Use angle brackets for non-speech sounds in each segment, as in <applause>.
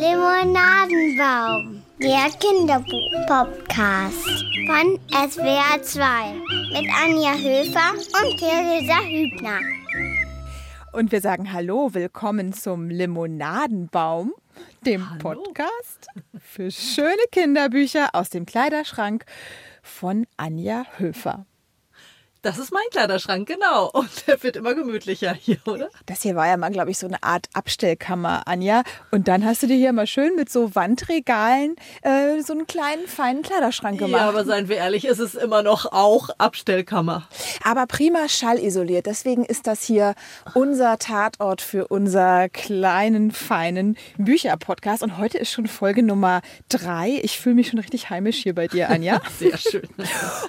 Limonadenbaum, der Kinderbuch-Podcast von SWR 2 mit Anja Höfer und Theresa Hübner. Und wir sagen Hallo, willkommen zum Limonadenbaum, dem Hallo. Podcast für schöne Kinderbücher aus dem Kleiderschrank von Anja Höfer. Das ist mein Kleiderschrank, genau. <laughs> Und der wird immer gemütlicher hier, oder? Das hier war ja mal, glaube ich, so eine Art Abstellkammer, Anja. Und dann hast du dir hier mal schön mit so Wandregalen äh, so einen kleinen, feinen Kleiderschrank gemacht. Ja, aber seien wir ehrlich, es ist immer noch auch Abstellkammer. Aber prima schallisoliert. Deswegen ist das hier unser Tatort für unser kleinen, feinen Bücherpodcast. Und heute ist schon Folge Nummer drei. Ich fühle mich schon richtig heimisch hier bei dir, Anja. <laughs> Sehr schön.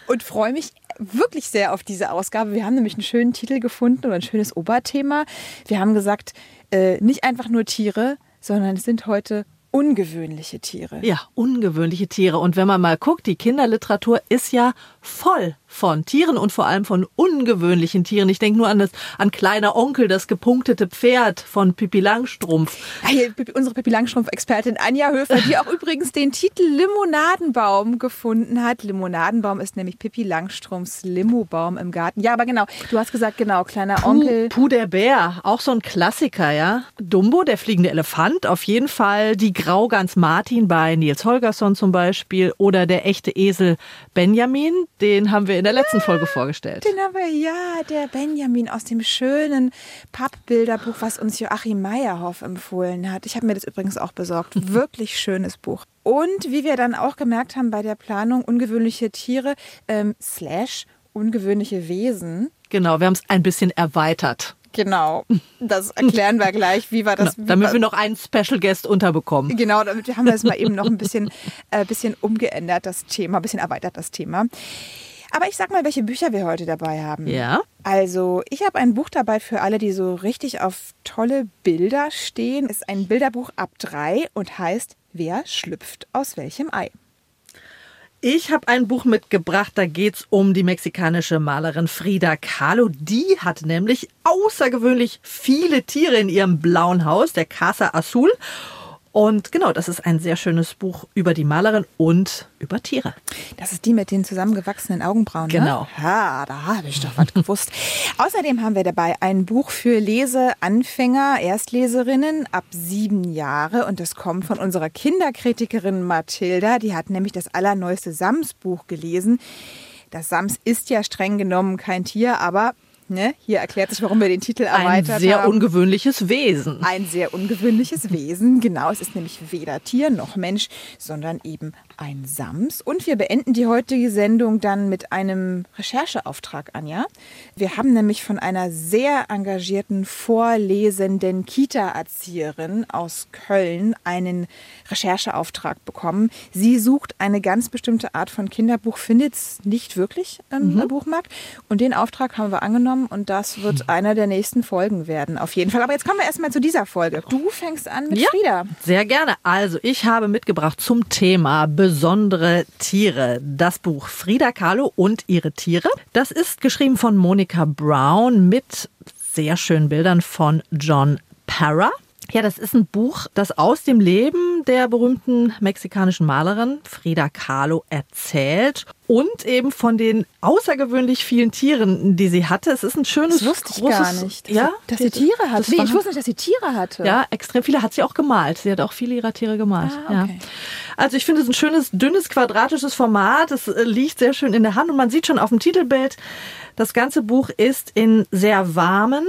Und freue mich wirklich sehr auf diese Ausgabe. Wir haben nämlich einen schönen Titel gefunden oder ein schönes Oberthema. Wir haben gesagt, äh, nicht einfach nur Tiere, sondern es sind heute ungewöhnliche Tiere. Ja, ungewöhnliche Tiere. Und wenn man mal guckt, die Kinderliteratur ist ja voll von Tieren und vor allem von ungewöhnlichen Tieren. Ich denke nur an das an kleiner Onkel, das gepunktete Pferd von Pippi Langstrumpf. Ah, hier, unsere Pippi Langstrumpf-Expertin Anja Höfer, die auch <laughs> übrigens den Titel Limonadenbaum gefunden hat. Limonadenbaum ist nämlich Pippi Langstrumpfs Limobaum im Garten. Ja, aber genau, du hast gesagt, genau, kleiner Onkel. Puh, Puh der Bär, auch so ein Klassiker, ja. Dumbo, der fliegende Elefant, auf jeden Fall. Die Graugans Martin bei Nils Holgersson zum Beispiel. Oder der echte Esel Benjamin, den haben wir in der letzten Folge vorgestellt. Den haben wir, ja, der Benjamin aus dem schönen Pappbilderbuch, was uns Joachim Meyerhoff empfohlen hat. Ich habe mir das übrigens auch besorgt. <laughs> Wirklich schönes Buch. Und wie wir dann auch gemerkt haben bei der Planung, ungewöhnliche Tiere, ähm, slash ungewöhnliche Wesen. Genau, wir haben es ein bisschen erweitert. Genau, das erklären wir gleich, wie wir das. Wie damit wir noch einen Special Guest unterbekommen. Genau, damit haben wir das mal eben noch ein <laughs> bisschen, äh, bisschen umgeändert, das Thema, ein bisschen erweitert, das Thema. Aber ich sag mal, welche Bücher wir heute dabei haben. Ja. Also, ich habe ein Buch dabei für alle, die so richtig auf tolle Bilder stehen. Ist ein Bilderbuch ab drei und heißt Wer schlüpft aus welchem Ei? Ich habe ein Buch mitgebracht, da geht's um die mexikanische Malerin Frida Kahlo. Die hat nämlich außergewöhnlich viele Tiere in ihrem blauen Haus, der Casa Azul. Und genau, das ist ein sehr schönes Buch über die Malerin und über Tiere. Das ist die mit den zusammengewachsenen Augenbrauen. Genau. Ne? Ja, da habe ich doch was gewusst. <laughs> Außerdem haben wir dabei ein Buch für Leseanfänger, Erstleserinnen ab sieben Jahre. Und das kommt von unserer Kinderkritikerin Mathilda. Die hat nämlich das allerneueste Sams-Buch gelesen. Das Sams ist ja streng genommen kein Tier, aber ne, hier erklärt sich, warum wir den Titel Ein erweitert sehr haben. ungewöhnliches Wesen. Ein sehr ungewöhnliches Wesen. Genau, es ist nämlich weder Tier noch Mensch, sondern eben ein Sams. Und wir beenden die heutige Sendung dann mit einem Rechercheauftrag, Anja. Wir haben nämlich von einer sehr engagierten, vorlesenden Kita-Erzieherin aus Köln einen Rechercheauftrag bekommen. Sie sucht eine ganz bestimmte Art von Kinderbuch, findet es nicht wirklich im Buchmarkt. Und den Auftrag haben wir angenommen und das wird einer der nächsten Folgen werden, auf jeden Fall. Aber jetzt kommen wir erstmal zu dieser Folge. Du fängst an mit Ja. Frieda. Sehr gerne. Also, ich habe mitgebracht zum Thema besondere Tiere das Buch Frida Kahlo und ihre Tiere. Das ist geschrieben von Monica Brown mit sehr schönen Bildern von John Parra. Ja, das ist ein Buch, das aus dem Leben der berühmten mexikanischen Malerin Frida Kahlo erzählt und eben von den außergewöhnlich vielen Tieren, die sie hatte. Es ist ein schönes, Das wusste ich großes, gar nicht. Dass, ja, sie, dass sie Tiere hat. das Nee, ich wusste nicht, dass sie Tiere hatte. ja, extrem viele hat sie auch gemalt. Sie hat auch viele ihrer Tiere gemalt. Ah, okay. ja. Also ich finde es ein schönes, dünnes, quadratisches Format. Es äh, liegt sehr schön in der Hand und man sieht schon auf dem Titelbild, das ganze Buch ist in sehr warmen,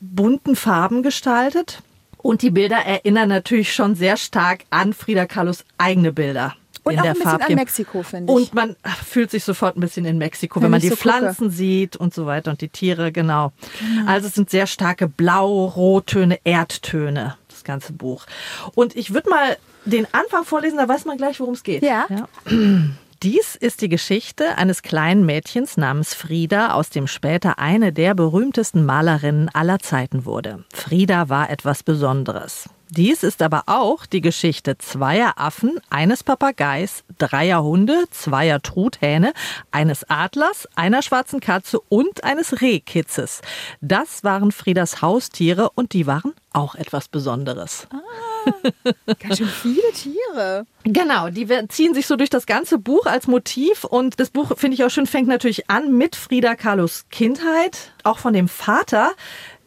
bunten Farben gestaltet. Und die Bilder erinnern natürlich schon sehr stark an Frida Kahlos eigene Bilder. Und in auch der ein bisschen an Farbgebung. Mexiko, finde ich. Und man fühlt sich sofort ein bisschen in Mexiko, Wenn wenn man die so gucke. Pflanzen sieht und so weiter und die Tiere, genau. Also es sind sehr starke Blau, Rottöne, Erdtöne, das ganze Buch. Und ich würde mal den Anfang vorlesen, da weiß man gleich, worum es geht. Ja. Dies ist die Geschichte eines kleinen Mädchens namens Frida, aus dem später eine der berühmtesten Malerinnen aller Zeiten wurde. Frida war etwas Besonderes. Dies ist aber auch die Geschichte zweier Affen, eines Papageis, dreier Hunde, zweier Truthähne, eines Adlers, einer schwarzen Katze und eines Rehkitzes. Das waren Friedas Haustiere und die waren auch etwas Besonderes. <laughs> Ganz schön viele Tiere. Genau, die ziehen sich so durch das ganze Buch als Motiv und das Buch, finde ich auch schön, fängt natürlich an mit Frida Kahlos Kindheit, auch von dem Vater,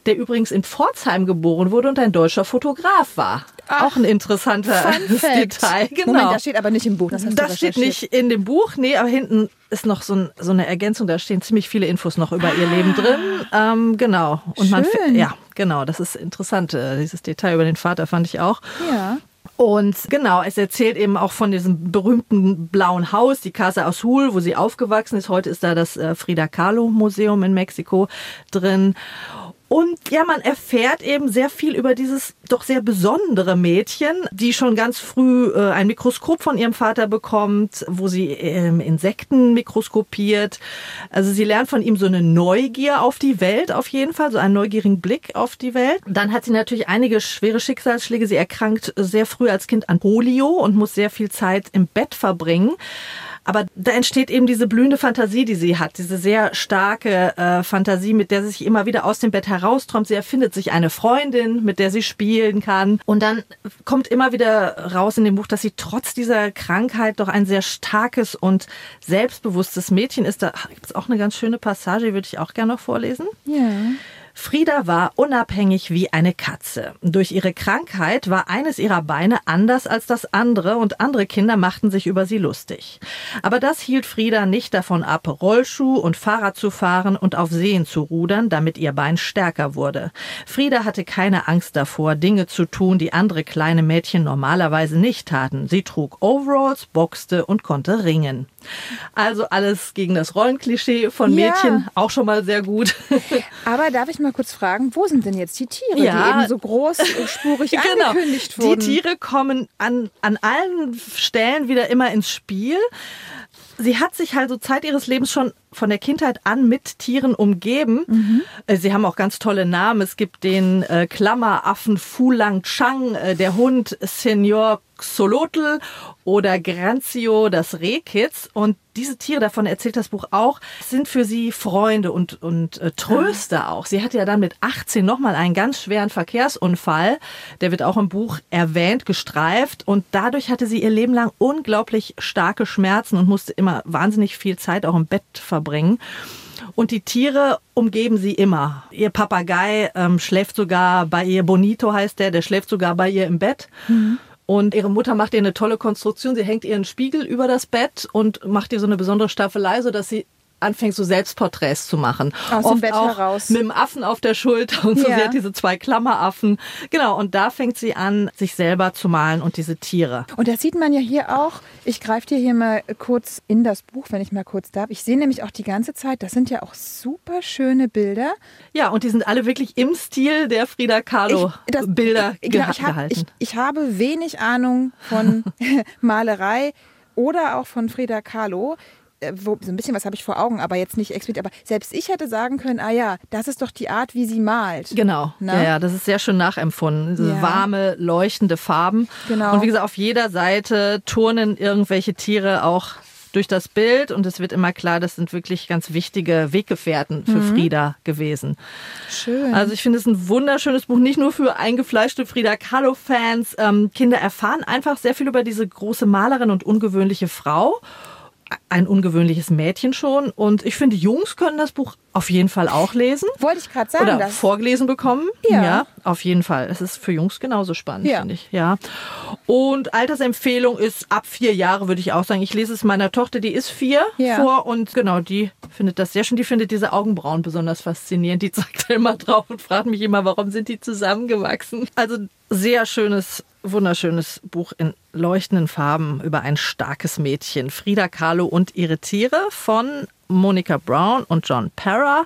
der übrigens in Pforzheim geboren wurde und ein deutscher Fotograf war. Auch ein interessanter. <laughs> Detail. Genau. Moment, das steht aber nicht im Buch. Das, Das steht nicht in dem Buch, nee, aber hinten ist noch so, ein, so eine Ergänzung, da stehen ziemlich viele Infos noch über ihr Leben drin. Ähm, genau. Und man, Schön. ja, genau, das ist interessant. äh, Dieses Detail über den Vater fand ich auch. Ja. Und genau, es erzählt eben auch von diesem berühmten blauen Haus, die Casa Azul, wo sie aufgewachsen ist. Heute ist da das äh, Frida Kahlo Museum in Mexiko drin. Und ja, man erfährt eben sehr viel über dieses doch sehr besondere Mädchen, die schon ganz früh äh, ein Mikroskop von ihrem Vater bekommt, wo sie ähm, Insekten mikroskopiert. Also sie lernt von ihm so eine Neugier auf die Welt auf jeden Fall, so einen neugierigen Blick auf die Welt. Dann hat sie natürlich einige schwere Schicksalsschläge. Sie erkrankt sehr früh als Kind an Polio und muss sehr viel Zeit im Bett verbringen. Aber da entsteht eben diese blühende Fantasie, die sie hat, diese sehr starke äh, Fantasie, mit der sie sich immer wieder aus dem Bett herausträumt. Sie erfindet sich eine Freundin, mit der sie spielen kann. Und dann kommt immer wieder raus in dem Buch, dass sie trotz dieser Krankheit doch ein sehr starkes und selbstbewusstes Mädchen ist. Da gibt es auch eine ganz schöne Passage, die würde ich auch gerne noch vorlesen. Ja. Frieda war unabhängig wie eine Katze. Durch ihre Krankheit war eines ihrer Beine anders als das andere und andere Kinder machten sich über sie lustig. Aber das hielt Frieda nicht davon ab, Rollschuh und Fahrrad zu fahren und auf Seen zu rudern, damit ihr Bein stärker wurde. Frieda hatte keine Angst davor, Dinge zu tun, die andere kleine Mädchen normalerweise nicht taten. Sie trug Overalls, boxte und konnte ringen. Also alles gegen das Rollenklischee von Ja. Mädchen, auch schon mal sehr gut. Aber darf ich mal kurz fragen, wo sind denn jetzt die Tiere, Ja. die eben so großspurig <laughs> Genau. angekündigt Die wurden? Tiere kommen an, an allen Stellen wieder immer ins Spiel. Sie hat sich halt so Zeit ihres Lebens schon von der Kindheit an mit Tieren umgeben. Äh, Sie haben auch ganz tolle Namen. Es gibt den äh, Klammeraffen Fulang Chang, äh, der Hund Senior Xolotl oder Granzio, das Rehkitz. Und diese Tiere, davon erzählt das Buch auch, sind für sie Freunde und, und äh, Tröster auch. Sie hatte ja dann mit 18 nochmal einen ganz schweren Verkehrsunfall. Der wird auch im Buch erwähnt, gestreift. Und dadurch hatte sie ihr Leben lang unglaublich starke Schmerzen und musste immer wahnsinnig viel Zeit auch im Bett verbringen. Und die Tiere umgeben sie immer. Ihr Papagei ähm, schläft sogar bei ihr, Bonito heißt der, der schläft sogar bei ihr im Bett. Und ihre Mutter macht ihr eine tolle Konstruktion. Sie hängt ihren Spiegel über das Bett und macht ihr so eine besondere Staffelei, sodass sie anfängt, so Selbstporträts zu machen. Aus dem Oft Bett auch heraus. Mit dem Affen auf der Schulter und so. Ja. Sie hat diese zwei Klammeraffen. Genau, und da fängt sie an, sich selber zu malen und diese Tiere. Und das sieht man ja hier auch. Ich greife dir hier mal kurz in das Buch, wenn ich mal kurz darf. Ich sehe nämlich auch die ganze Zeit, das sind ja auch super schöne Bilder. Ja, und die sind alle wirklich im Stil der Frida Kahlo das- Bilder ich, genau, ich, hab, gehalten. ich, ich habe wenig Ahnung von <laughs> <laughs> Malerei oder auch von Frida Kahlo. Äh, Wo, so ein bisschen was habe ich vor Augen, aber jetzt nicht explizit. Aber selbst ich hätte sagen können, ah ja, das ist doch die Art, wie sie malt. Genau, Na? ja, ja, das ist sehr schön nachempfunden. Diese Ja. warme, leuchtende Farben. Genau. Und wie gesagt, auf jeder Seite turnen irgendwelche Tiere auch durch das Bild und es wird immer klar, das sind wirklich ganz wichtige Weggefährten für Frieda gewesen. Schön. Also ich finde es ein wunderschönes Buch, nicht nur für eingefleischte Frida Kahlo-Fans. Ähm, Kinder erfahren einfach sehr viel über diese große Malerin und ungewöhnliche Frau. Ein ungewöhnliches Mädchen schon. Und ich finde, Jungs können das Buch auf jeden Fall auch lesen. <laughs> Wollte ich gerade sagen, Oder dass vorgelesen bekommen. Ja. auf jeden Fall. Es ist für Jungs genauso spannend, Ja. finde ich. Ja. Und Altersempfehlung ist ab vier Jahre, würde ich auch sagen. Ich lese es meiner Tochter, die ist vier Ja. vor und genau, die findet das sehr schön. Die findet diese Augenbrauen besonders faszinierend. Die <laughs> zeigt da immer drauf und fragt mich immer, warum sind die zusammengewachsen? Also sehr schönes, wunderschönes Buch in leuchtenden Farben über ein starkes Mädchen. Frida Kahlo und ihre Tiere von Monica Brown und John Parra.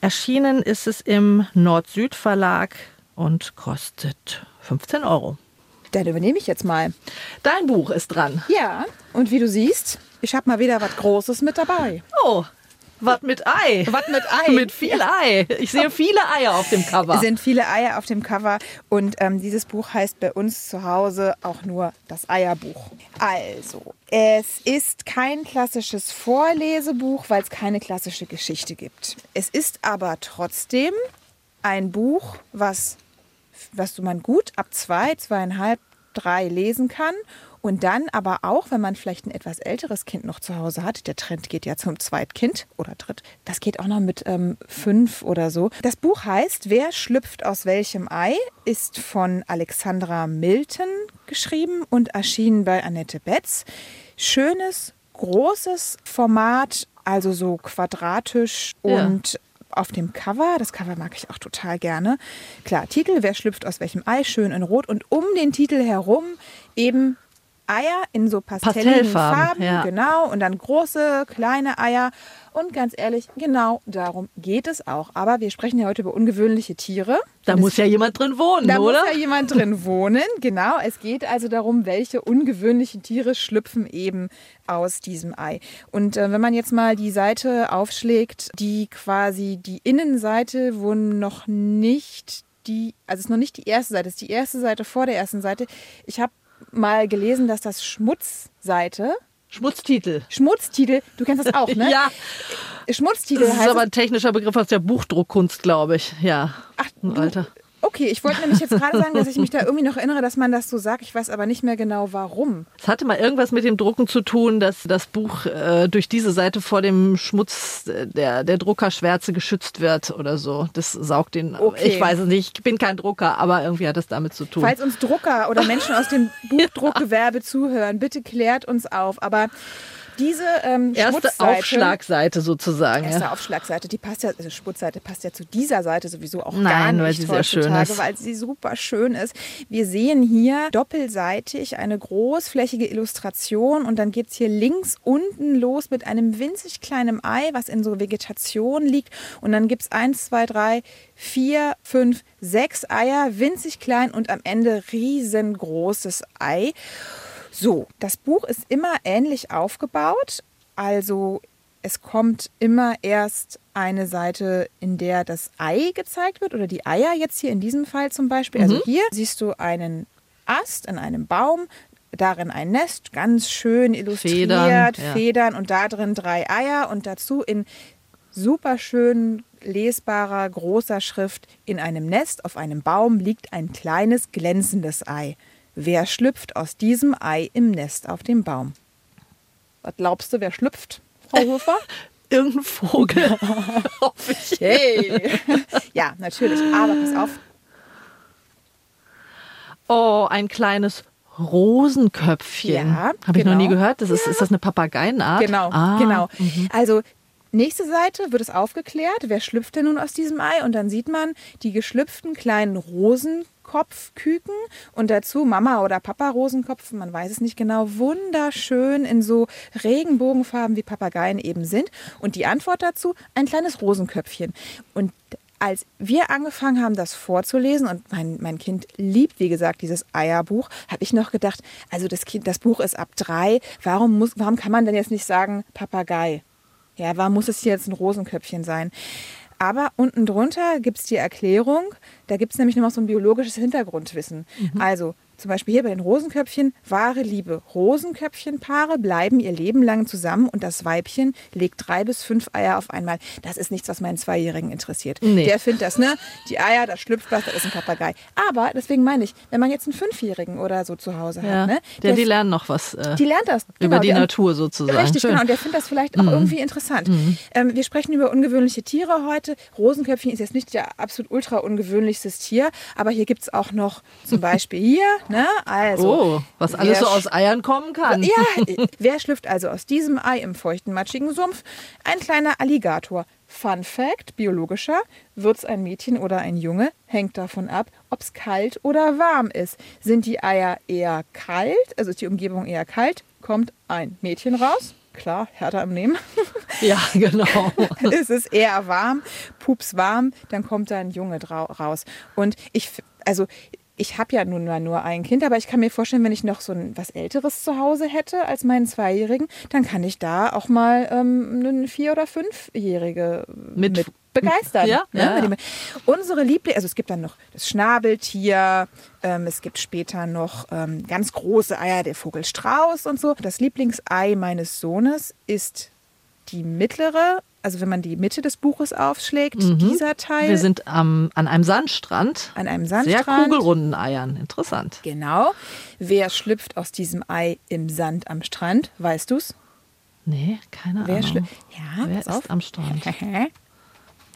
Erschienen ist es im Nord-Süd Verlag und kostet 15 Euro. dann übernehme ich jetzt mal. Dein Buch ist dran. Ja, und wie du siehst, ich habe mal wieder was Großes mit dabei. Oh, was mit Ei. Was mit <laughs> Ei. Mit viel Ei. Ich sehe viele Eier auf dem Cover. Es sind viele Eier auf dem Cover und ähm, dieses Buch heißt bei uns zu Hause auch nur das Eierbuch. Also, es ist kein klassisches Vorlesebuch, weil es keine klassische Geschichte gibt. Es ist aber trotzdem ein Buch, was was du man gut ab zwei, zweieinhalb, drei lesen kann. Und dann aber auch, wenn man vielleicht ein etwas älteres Kind noch zu Hause hat, der Trend geht ja zum Zweitkind oder Dritt, das geht auch noch mit ähm, fünf oder so. Das Buch heißt Wer schlüpft aus welchem Ei, ist von Alexandra Milton geschrieben und erschienen bei Annette Betz. Schönes, großes Format, also so quadratisch Ja. und auf dem Cover, das Cover mag ich auch total gerne. Klar, Titel, wer schlüpft aus welchem Ei, schön in Rot und um den Titel herum eben Eier in so pastelligen Pastellfarben, Farben, ja. genau, und dann große, kleine Eier. Und ganz ehrlich, genau darum geht es auch. Aber wir sprechen ja heute über ungewöhnliche Tiere. Da Und muss ja jemand drin wohnen, da oder? muss ja jemand drin wohnen, genau. Es geht also darum, welche ungewöhnlichen Tiere schlüpfen eben aus diesem Ei. Und äh, wenn man jetzt mal die Seite aufschlägt, die quasi die Innenseite, wo noch nicht die, also es ist noch nicht die erste Seite, es ist die erste Seite vor der ersten Seite. Ich habe mal gelesen, dass das Schmutzseite, Schmutztitel. Schmutztitel, du kennst das auch, <laughs> ne? Ja, Schmutztitel das ist heißt aber ein technischer Begriff aus der Buchdruckkunst, glaube ich. Ja, Ach, du- Alter. Okay, ich wollte nämlich jetzt gerade sagen, dass ich mich da irgendwie noch erinnere, dass man das so sagt. Ich weiß aber nicht mehr genau, warum. Es hatte mal irgendwas mit dem Drucken zu tun, dass das Buch äh, durch diese Seite vor dem Schmutz äh, der, der Druckerschwärze geschützt wird oder so. Das saugt den. Okay. Ich weiß es nicht, ich bin kein Drucker, aber irgendwie hat das damit zu tun. Falls uns Drucker oder Menschen aus dem <laughs> Buchdruckgewerbe zuhören, bitte klärt uns auf. Aber diese ähm, Erste Schmutzseite, Aufschlagseite sozusagen. erste Ja. Aufschlagseite, die passt ja, also Schmutzseite passt ja zu dieser Seite sowieso auch gar Nein, nicht weil sie sehr schön heutzutage, ist. weil sie super schön ist. Wir sehen hier doppelseitig eine großflächige Illustration und dann geht es hier links unten los mit einem winzig kleinen Ei, was in so Vegetation liegt. Und dann gibt es eins, zwei, drei, vier, fünf, sechs Eier, winzig klein und am Ende riesengroßes Ei. So, das Buch ist immer ähnlich aufgebaut. Also es kommt immer erst eine Seite, in der das Ei gezeigt wird oder die Eier jetzt hier in diesem Fall zum Beispiel. Also hier siehst du einen Ast in einem Baum, darin ein Nest, ganz schön illustriert, Federn, Federn, ja. und da drin drei Eier und dazu in super schön lesbarer großer Schrift in einem Nest auf einem Baum liegt ein kleines glänzendes Ei. Wer schlüpft aus diesem Ei im Nest auf dem Baum? Was glaubst du, wer schlüpft, Frau Hofer? <laughs> Irgendein Vogel. Hoffe <laughs> ich. Hey! ja, natürlich, aber pass auf, Oh, ein kleines Rosenköpfchen. Ja, Habe ich noch genau. nie gehört. Das ist, ist das eine Papageienart? Genau, ah, genau. Also nächste Seite wird es aufgeklärt, wer schlüpft denn nun aus diesem Ei? Und dann sieht man die geschlüpften kleinen Rosenkopfküken. Und dazu Mama oder Papa Rosenkopf, man weiß es nicht genau, wunderschön in so Regenbogenfarben wie Papageien eben sind. Und die Antwort dazu ein kleines Rosenköpfchen. Und als wir angefangen haben, das vorzulesen, und mein, mein Kind liebt, wie gesagt, dieses Eierbuch, habe ich noch gedacht, also das, kind, das Buch ist ab drei, warum, muss, warum kann man denn jetzt nicht sagen Papagei? Ja, warum muss es hier jetzt ein Rosenköpfchen sein? Aber unten drunter gibt es die Erklärung, da gibt es nämlich noch so ein biologisches Hintergrundwissen. Also zum Beispiel hier bei den Rosenköpfchen, wahre Liebe. Rosenköpfchenpaare bleiben ihr Leben lang zusammen und das Weibchen legt drei bis fünf Eier auf einmal. Das ist nichts, was meinen Zweijährigen interessiert. Nee. Der findet das, ne? Die Eier, da schlüpft was, das ist ein Papagei. Aber deswegen meine ich, wenn man jetzt einen Fünfjährigen oder so zu Hause Ja. hat, ne? Der, die lernen noch was äh, die lernt das. über die der- Natur sozusagen. Richtig, Schön. genau. Und der findet das vielleicht auch irgendwie interessant. Ähm, wir sprechen über ungewöhnliche Tiere heute. Rosenköpfchen ist jetzt nicht der absolut ultra ungewöhnlichstes Tier, aber hier gibt es auch noch zum <laughs> Beispiel hier, ne? Also, Oh, was alles so aus Eiern kommen kann. ja, <laughs> wer schlüpft also aus diesem Ei im feuchten, matschigen Sumpf? Ein kleiner Alligator. Fun Fact, biologischer, wird's ein Mädchen oder ein Junge, hängt davon ab, ob's kalt oder warm ist. Sind die Eier eher kalt, also ist die Umgebung eher kalt, kommt ein Mädchen raus. Klar, härter im Nehmen. <laughs> Ja, genau. <laughs> es ist eher warm, pups warm, dann kommt da ein Junge raus. Und ich, also ich habe ja nun mal nur ein Kind, aber ich kann mir vorstellen, wenn ich noch so ein was Älteres zu Hause hätte als meinen Zweijährigen, dann kann ich da auch mal ähm, eine Vier- oder Fünfjährige Mit- mit, begeistern. Ja, ne? ja, ja. Unsere Liebling, also es gibt dann noch das Schnabeltier, ähm, es gibt später noch ähm, ganz große Eier, der Vogelstrauß und so. Das Lieblingsei meines Sohnes ist die mittlere also wenn man die Mitte des Buches aufschlägt, dieser Teil. Mhm. Wir sind am, an einem Sandstrand. an einem Sehr Sandstrand. kugelrunden Eiern. Interessant. Genau. Wer schlüpft aus diesem Ei im Sand am Strand? Weißt du's? Nee, keine Wer Ahnung. schlüpft? Ja, Wer ist auf. am Strand? <laughs>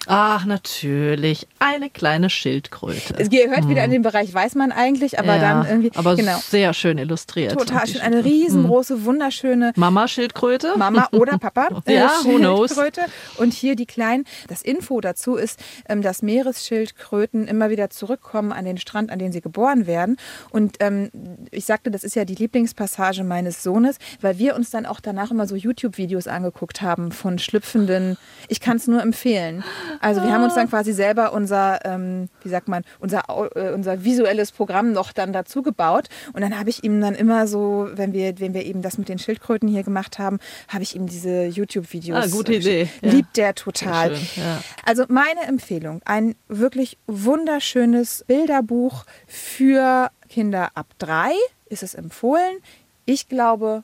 Ach, natürlich. Eine kleine Schildkröte. Es gehört wieder in den Bereich, weiß man eigentlich, aber Hm. Ja, dann irgendwie. Aber genau. sehr schön illustriert. Total schön. Eine riesengroße, wunderschöne Mama Schildkröte. <laughs> Mama oder Papa äh, Ja, who knows? Schildkröte. Und hier die kleinen. Das Info dazu ist, ähm, dass Meeresschildkröten immer wieder zurückkommen an den Strand, an den sie geboren werden. Und ähm, ich sagte, das ist ja die Lieblingspassage meines Sohnes, weil wir uns dann auch danach immer so YouTube-Videos angeguckt haben von schlüpfenden. Ich kann es nur empfehlen. Also wir haben uns dann quasi selber unser, ähm, wie sagt man, unser, äh, unser visuelles Programm noch dann dazu gebaut. Und dann habe ich ihm dann immer so, wenn wir, wenn wir eben das mit den Schildkröten hier gemacht haben, habe ich ihm diese YouTube-Videos. Ah, gute Idee, ja. Liebt der total. Schön, ja. Also meine Empfehlung, ein wirklich wunderschönes Bilderbuch für Kinder ab drei ist es empfohlen. Ich glaube,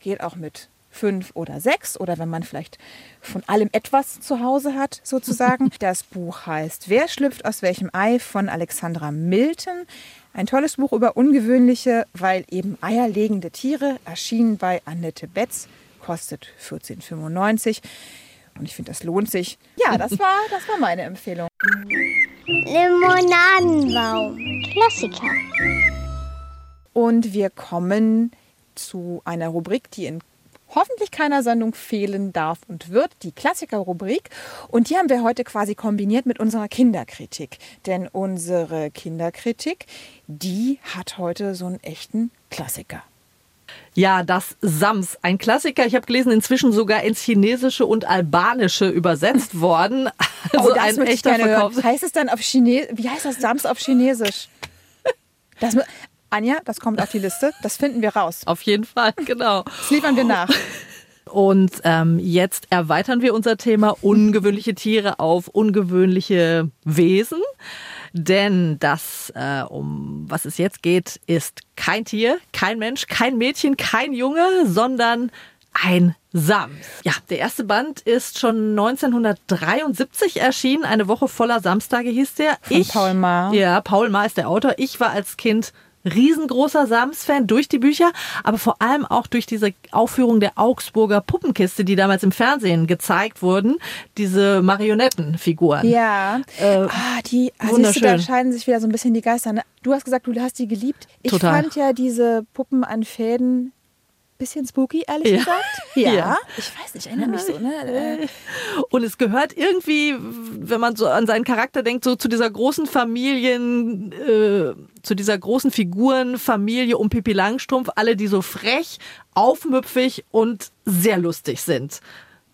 geht auch mit fünf oder sechs oder wenn man vielleicht von allem etwas zu Hause hat, sozusagen. <laughs> Das Buch heißt Wer schlüpft aus welchem Ei von Alexandra Milton. Ein tolles Buch über ungewöhnliche, weil eben eierlegende Tiere, erschienen bei Annette Betz, kostet 14,95. Und ich finde, das lohnt sich. Ja, das <laughs> war, das war meine Empfehlung. Limonadenbaum. Klassiker. Und wir kommen zu einer Rubrik, die in hoffentlich keiner Sendung fehlen darf und wird, die Klassiker-Rubrik. Und die haben wir heute quasi kombiniert mit unserer Kinderkritik. Denn unsere Kinderkritik, die hat heute so einen echten Klassiker. Ja, das Sams, ein Klassiker. Ich habe gelesen, inzwischen sogar ins Chinesische und Albanische übersetzt <laughs> worden. Also Oh, ein echter. Verkaufs. Heißt es dann auf Chinesisch? Wie heißt das Sams auf Chinesisch? <laughs> Das, Anja, das kommt auf die Liste. Das finden wir raus. Auf jeden Fall, genau. Das liefern wir nach. Und ähm, jetzt erweitern wir unser Thema ungewöhnliche Tiere auf ungewöhnliche Wesen. Denn das, äh, um was es jetzt geht, ist kein Tier, kein Mensch, kein Mädchen, kein Junge, sondern ein Sams. Ja, der erste Band ist schon 1973 erschienen. Eine Woche voller Samstage hieß der. Von Paul Maar. Ja, Paul Maar ist der Autor. Ich war als Kind riesengroßer Sams-Fan durch die Bücher, aber vor allem auch durch diese Aufführung der Augsburger Puppenkiste, die damals im Fernsehen gezeigt wurden. Diese Marionettenfiguren. Ja. ah, die, ah, siehst du, da scheiden sich wieder so ein bisschen die Geister. ne? Du hast gesagt, du hast die geliebt. Ich Total. fand ja diese Puppen an Fäden bisschen spooky, ehrlich Ja. gesagt. <laughs> Ja. Ich weiß nicht, ich erinnere mich so, ne? <laughs> Und es gehört irgendwie, wenn man so an seinen Charakter denkt, so zu dieser großen Familien, äh, zu dieser großen Figurenfamilie um Pippi Langstrumpf, alle, die so frech, aufmüpfig und sehr lustig sind.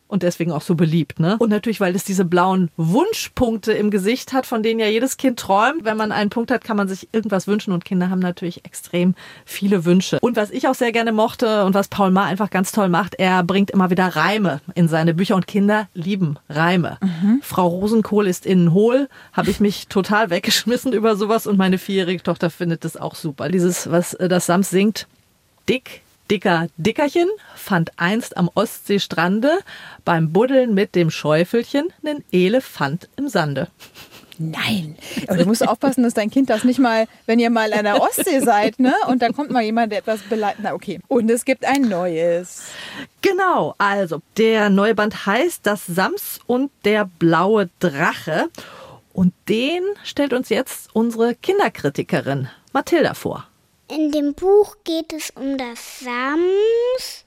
Und deswegen auch so beliebt, ne? Und natürlich, weil es diese blauen Wunschpunkte im Gesicht hat, von denen ja jedes Kind träumt. Wenn man einen Punkt hat, kann man sich irgendwas wünschen und Kinder haben natürlich extrem viele Wünsche. Und was ich auch sehr gerne mochte und was Paul Maar einfach ganz toll macht, er bringt immer wieder Reime in seine Bücher und Kinder lieben Reime. Frau Rosenkohl ist innen hohl, habe ich mich total <laughs> weggeschmissen über sowas und meine vierjährige Tochter findet das auch super. Dieses, was äh, das Sams singt, dick, dicker Dickerchen fand einst am Ostseestrande beim Buddeln mit dem Schäufelchen nen Elefant im Sande. Nein. Aber du musst aufpassen, dass dein Kind das nicht mal, wenn ihr mal an der Ostsee seid, ne? Und da kommt mal jemand, der etwas beleidigt. Na, okay. Und es gibt ein neues. Genau, also der neue Band heißt Das Sams und der blaue Drache. Und den stellt uns jetzt unsere Kinderkritikerin Mathilda vor. In dem Buch geht es um das Sams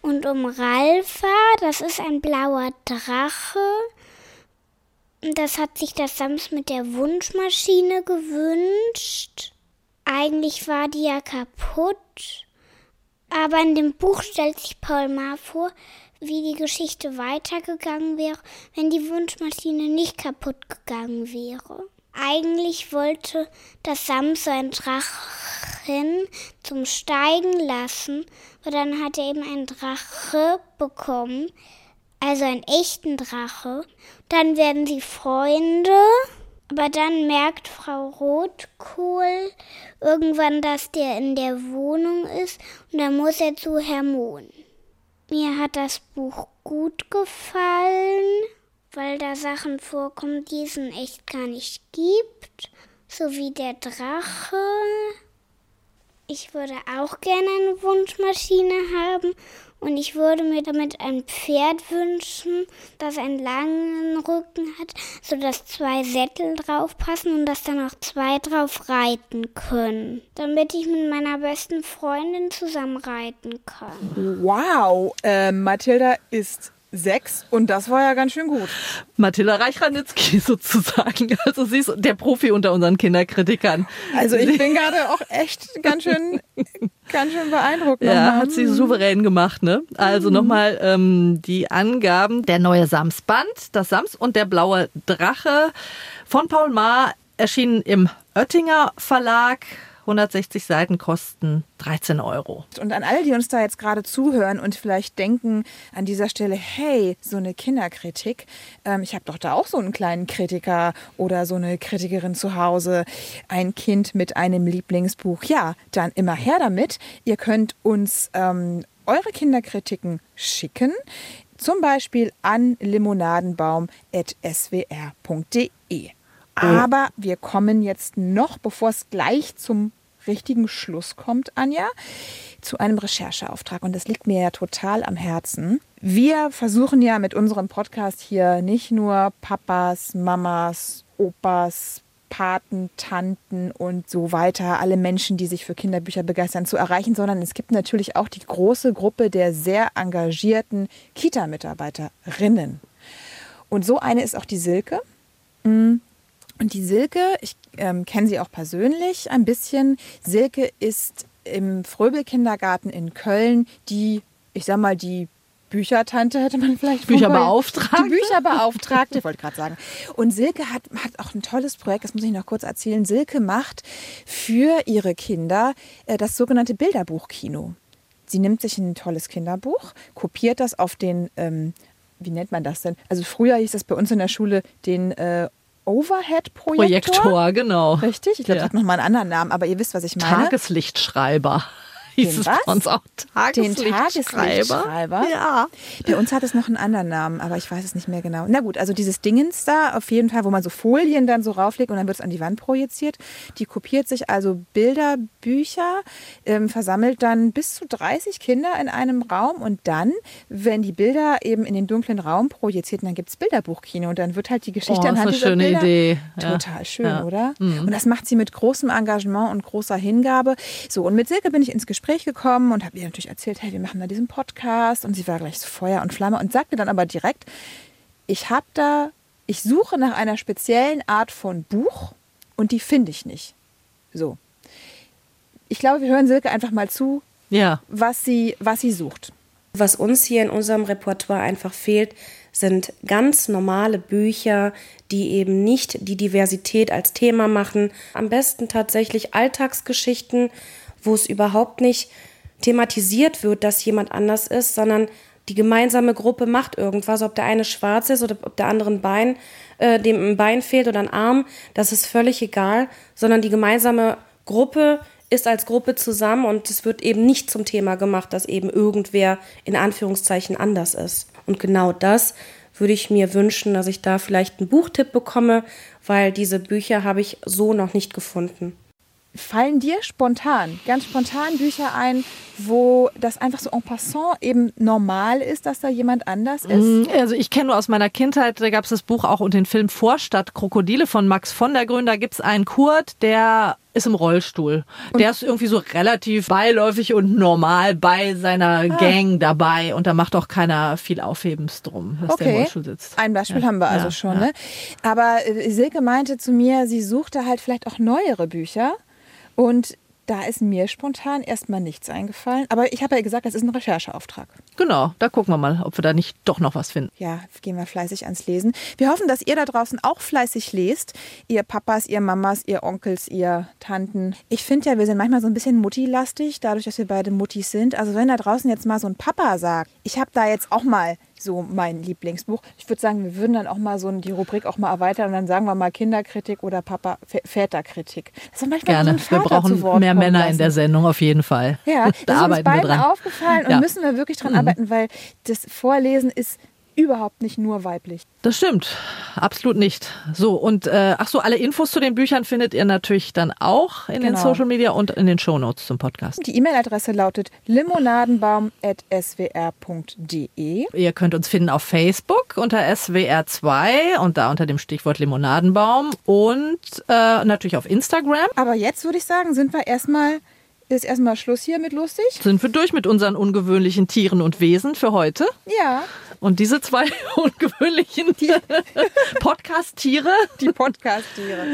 und um Ralfa. Das ist ein blauer Drache. Das hat sich das Sams mit der Wunschmaschine gewünscht. Eigentlich war die ja kaputt. Aber in dem Buch stellt sich Paul Maar vor, wie die Geschichte weitergegangen wäre, wenn die Wunschmaschine nicht kaputt gegangen wäre. Eigentlich wollte das Sams so ein Drachen zum Steigen lassen, aber dann hat er eben einen Drache bekommen, also einen echten Drache. Dann werden sie Freunde, aber dann merkt Frau Rotkohl irgendwann, dass der in der Wohnung ist und dann muss er zu Hermon. Mir hat das Buch gut gefallen, weil da Sachen vorkommen, die es in echt gar nicht gibt. So wie der Drache. Ich würde auch gerne eine Wunschmaschine haben und ich würde mir damit ein Pferd wünschen, das einen langen Rücken hat, sodass zwei Sättel drauf passen und dass dann auch zwei drauf reiten können. Damit ich mit meiner besten Freundin zusammen reiten kann. Wow, äh, Mathilda ist sechs und das war ja ganz schön gut. Mathilda Reichranitzky <laughs> sozusagen. Also sie ist der Profi unter unseren Kinderkritikern. Also ich bin gerade auch echt ganz schön, <laughs> ganz schön beeindruckt. Ja, nochmal. hat sie souverän gemacht, ne? Also Mhm. nochmal ähm, die Angaben. Der neue Samsband, das Sams und der blaue Drache von Paul Maar erschienen im Oettinger Verlag. 160 Seiten kosten 13 Euro. Und an alle, die uns da jetzt gerade zuhören und vielleicht denken an dieser Stelle, hey, so eine Kinderkritik, ähm, ich habe doch da auch so einen kleinen Kritiker oder so eine Kritikerin zu Hause, ein Kind mit einem Lieblingsbuch. Ja, dann immer her damit. Ihr könnt uns ähm, eure Kinderkritiken schicken, zum Beispiel an limonadenbaum.swr.de. Aber wir kommen jetzt noch, bevor es gleich zum richtigen Schluss kommt, Anja, zu einem Rechercheauftrag. Und das liegt mir ja total am Herzen. Wir versuchen ja mit unserem Podcast hier nicht nur Papas, Mamas, Opas, Paten, Tanten und so weiter, alle Menschen, die sich für Kinderbücher begeistern, zu erreichen, sondern es gibt natürlich auch die große Gruppe der sehr engagierten Kita-Mitarbeiterinnen. Und so eine ist auch die Silke. Und die Silke, ich ähm, kenne sie auch persönlich ein bisschen. Silke ist im Fröbel-Kindergarten in Köln die, ich sag mal, die Büchertante hätte man vielleicht Bücherbeauftragte? Die Bücherbeauftragte, <laughs> ich wollte gerade sagen. Und Silke hat, hat auch ein tolles Projekt, das muss ich noch kurz erzählen. Silke macht für ihre Kinder äh, das sogenannte Bilderbuchkino. Sie nimmt sich ein tolles Kinderbuch, kopiert das auf den, ähm, wie nennt man das denn? Also früher hieß das bei uns in der Schule den äh, Overhead-Projektor. Projektor, genau. Richtig, ich glaube, Ja. das hat nochmal einen anderen Namen, aber ihr wisst, was ich meine. Tageslichtschreiber. Hieß Den es was? bei uns auch Den Tageslichtschreiber. Tageslichtschreiber? Ja. Bei uns hat es noch einen anderen Namen, aber ich weiß es nicht mehr genau. Na gut, also dieses Dingens da, auf jeden Fall, wo man so Folien dann so rauflegt und dann wird es an die Wand projiziert. Die kopiert sich also Bilder, Bücher, ähm, versammelt dann bis zu 30 Kinder in einem Raum und dann, wenn die Bilder eben in den dunklen Raum projiziert, dann gibt es Bilderbuchkino und dann wird halt die Geschichte Oh, anhand ist eine dieser schöne Bilder. Idee. Ja. Total schön, Ja. oder? Und das macht sie mit großem Engagement und großer Hingabe. So, und mit Silke bin ich ins Gespräch gekommen und habe ihr natürlich erzählt, hey, wir machen da diesen Podcast. Und sie war gleich so Feuer und Flamme und sagte dann aber direkt, ich habe da, ich suche nach einer speziellen Art von Buch und die finde ich nicht. So. Ich glaube, wir hören Silke einfach mal zu, Ja. was sie, was sie sucht. Was uns hier in unserem Repertoire einfach fehlt, sind ganz normale Bücher, die eben nicht die Diversität als Thema machen. Am besten tatsächlich Alltagsgeschichten, wo es überhaupt nicht thematisiert wird, dass jemand anders ist, sondern die gemeinsame Gruppe macht irgendwas, ob der eine schwarz ist oder ob der andere ein Bein, äh, dem ein Bein fehlt oder ein Arm, das ist völlig egal, sondern die gemeinsame Gruppe ist als Gruppe zusammen und es wird eben nicht zum Thema gemacht, dass eben irgendwer in Anführungszeichen anders ist. Und genau das würde ich mir wünschen, dass ich da vielleicht einen Buchtipp bekomme, weil diese Bücher habe ich so noch nicht gefunden. Fallen dir spontan, ganz spontan Bücher ein, wo das einfach so en passant eben normal ist, dass da jemand anders ist? Also ich kenne nur aus meiner Kindheit, da gab es das Buch auch und den Film Vorstadt Krokodile von Max von der Grün. Da gibt es einen Kurt, der ist im Rollstuhl. der ist irgendwie so relativ beiläufig und normal bei seiner Ah. Gang dabei und da macht auch keiner viel Aufhebens drum, dass der im Okay, Rollstuhl sitzt. ein Beispiel haben wir also Ja, schon. ja. Ne? Aber äh, Silke meinte zu mir, sie suchte halt vielleicht auch neuere Bücher und da ist mir spontan erstmal nichts eingefallen. Aber ich habe ja gesagt, das ist ein Rechercheauftrag. Genau, da gucken wir mal, ob wir da nicht doch noch was finden. Ja, gehen wir fleißig ans Lesen. Wir hoffen, dass ihr da draußen auch fleißig lest. Ihr Papas, ihr Mamas, ihr Onkels, ihr Tanten. Ich finde ja, wir sind manchmal so ein bisschen Mutti-lastig, dadurch, dass wir beide Muttis sind. Also wenn da draußen jetzt mal so ein Papa sagt, ich habe da jetzt auch mal so mein Lieblingsbuch. Ich würde sagen, wir würden dann auch mal so die Rubrik auch mal erweitern und dann sagen wir mal Kinderkritik oder Papa Väterkritik. Das ist manchmal Gerne. So wir brauchen mehr Männer lassen. in der Sendung auf jeden Fall. Ja, <laughs> das da ist uns beiden aufgefallen und ja. müssen wir wirklich dran mhm. arbeiten, weil das Vorlesen ist überhaupt nicht nur weiblich. Das stimmt, absolut nicht. So, und äh, ach so, alle Infos zu den Büchern findet ihr natürlich dann auch in genau. den Social Media und in den Show Notes zum Podcast. Die E-Mail-Adresse lautet limonadenbaum.swr.de. Ihr könnt uns finden auf Facebook unter SWR2 und da unter dem Stichwort Limonadenbaum und äh, natürlich auf Instagram. Aber jetzt würde ich sagen, sind wir erstmal ist erstmal Schluss hier mit lustig. Sind wir durch mit unseren ungewöhnlichen Tieren und Wesen für heute? Ja. Und diese zwei <laughs> ungewöhnlichen <laughs> Podcast-Tiere? Die Podcast-Tiere.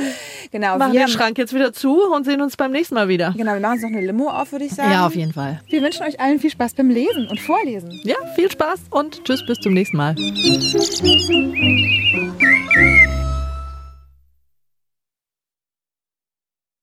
Genau. Machen wir den Schrank jetzt wieder zu und sehen uns beim nächsten Mal wieder. Genau, wir machen jetzt noch eine Limo auf, würde ich sagen. Ja, auf jeden Fall. Wir wünschen euch allen viel Spaß beim Lesen und Vorlesen. Ja, viel Spaß und tschüss, bis zum nächsten Mal.